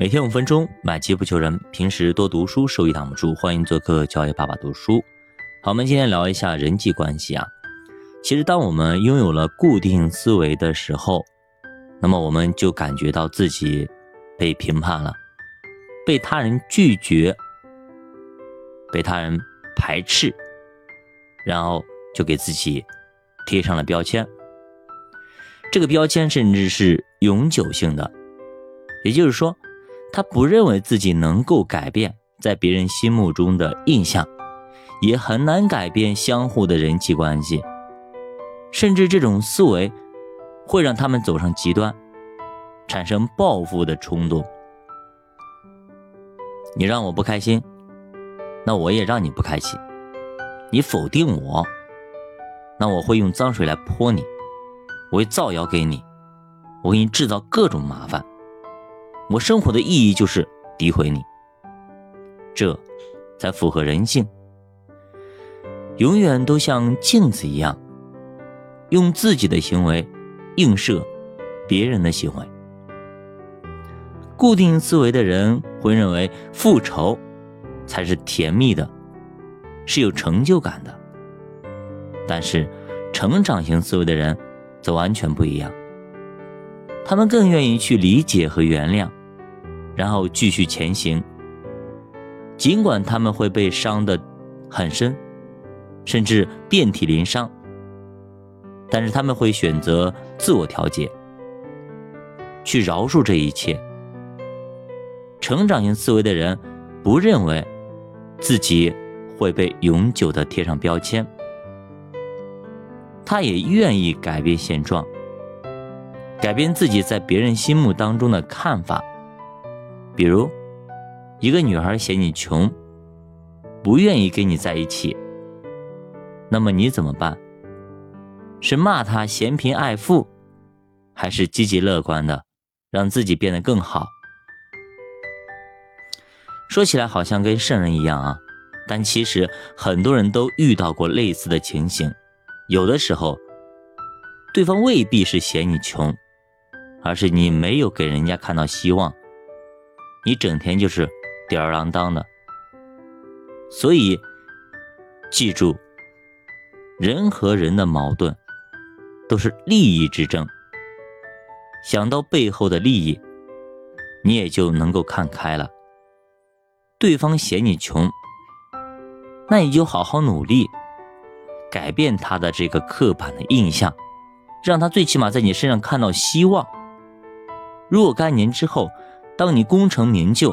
每天五分钟，买机不求人。平时多读书，收益挡不住。欢迎做客教育爸爸读书。好，我们今天聊一下人际关系啊。其实，当我们拥有了固定思维的时候，那么我们就感觉到自己被评判了，被他人拒绝，被他人排斥，然后就给自己贴上了标签。这个标签甚至是永久性的，也就是说。他不认为自己能够改变在别人心目中的印象，也很难改变相互的人际关系，甚至这种思维会让他们走上极端，产生报复的冲动。你让我不开心，那我也让你不开心；你否定我，那我会用脏水来泼你，我会造谣给你，我给你制造各种麻烦。我生活的意义就是诋毁你，这才符合人性。永远都像镜子一样，用自己的行为映射别人的行为。固定思维的人会认为复仇才是甜蜜的，是有成就感的。但是成长型思维的人则完全不一样，他们更愿意去理解和原谅。然后继续前行，尽管他们会被伤得很深，甚至遍体鳞伤，但是他们会选择自我调节，去饶恕这一切。成长型思维的人不认为自己会被永久的贴上标签，他也愿意改变现状，改变自己在别人心目当中的看法。比如，一个女孩嫌你穷，不愿意跟你在一起，那么你怎么办？是骂她嫌贫爱富，还是积极乐观的让自己变得更好？说起来好像跟圣人一样啊，但其实很多人都遇到过类似的情形。有的时候，对方未必是嫌你穷，而是你没有给人家看到希望。你整天就是吊儿郎当的，所以记住，人和人的矛盾都是利益之争。想到背后的利益，你也就能够看开了。对方嫌你穷，那你就好好努力，改变他的这个刻板的印象，让他最起码在你身上看到希望。若干年之后。当你功成名就，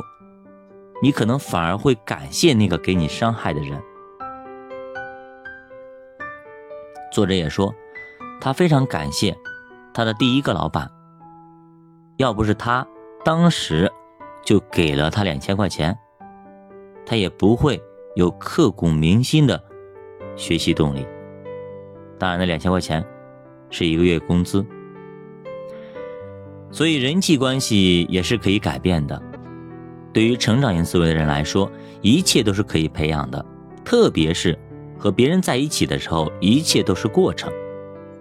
你可能反而会感谢那个给你伤害的人。作者也说，他非常感谢他的第一个老板，要不是他当时就给了他两千块钱，他也不会有刻骨铭心的学习动力。当然，那两千块钱是一个月工资。所以人际关系也是可以改变的。对于成长型思维的人来说，一切都是可以培养的。特别是和别人在一起的时候，一切都是过程。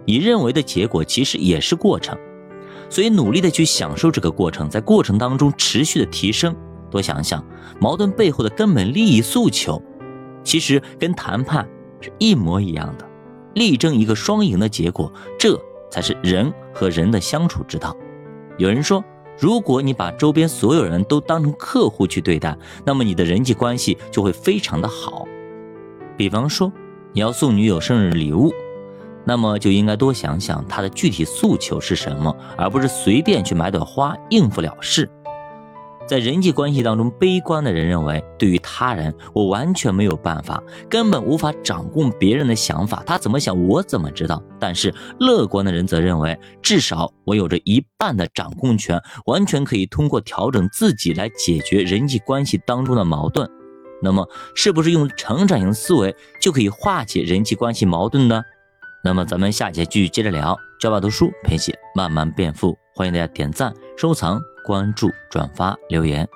你认为的结果其实也是过程。所以努力的去享受这个过程，在过程当中持续的提升。多想想矛盾背后的根本利益诉求，其实跟谈判是一模一样的，力争一个双赢的结果，这才是人和人的相处之道。有人说，如果你把周边所有人都当成客户去对待，那么你的人际关系就会非常的好。比方说，你要送女友生日礼物，那么就应该多想想她的具体诉求是什么，而不是随便去买朵花应付了事。在人际关系当中，悲观的人认为，对于他人，我完全没有办法，根本无法掌控别人的想法，他怎么想，我怎么知道？但是乐观的人则认为，至少我有着一半的掌控权，完全可以通过调整自己来解决人际关系当中的矛盾。那么，是不是用成长型思维就可以化解人际关系矛盾呢？那么，咱们下节继续接着聊，教爸读书陪写慢慢变富，欢迎大家点赞、收藏。关注、转发、留言。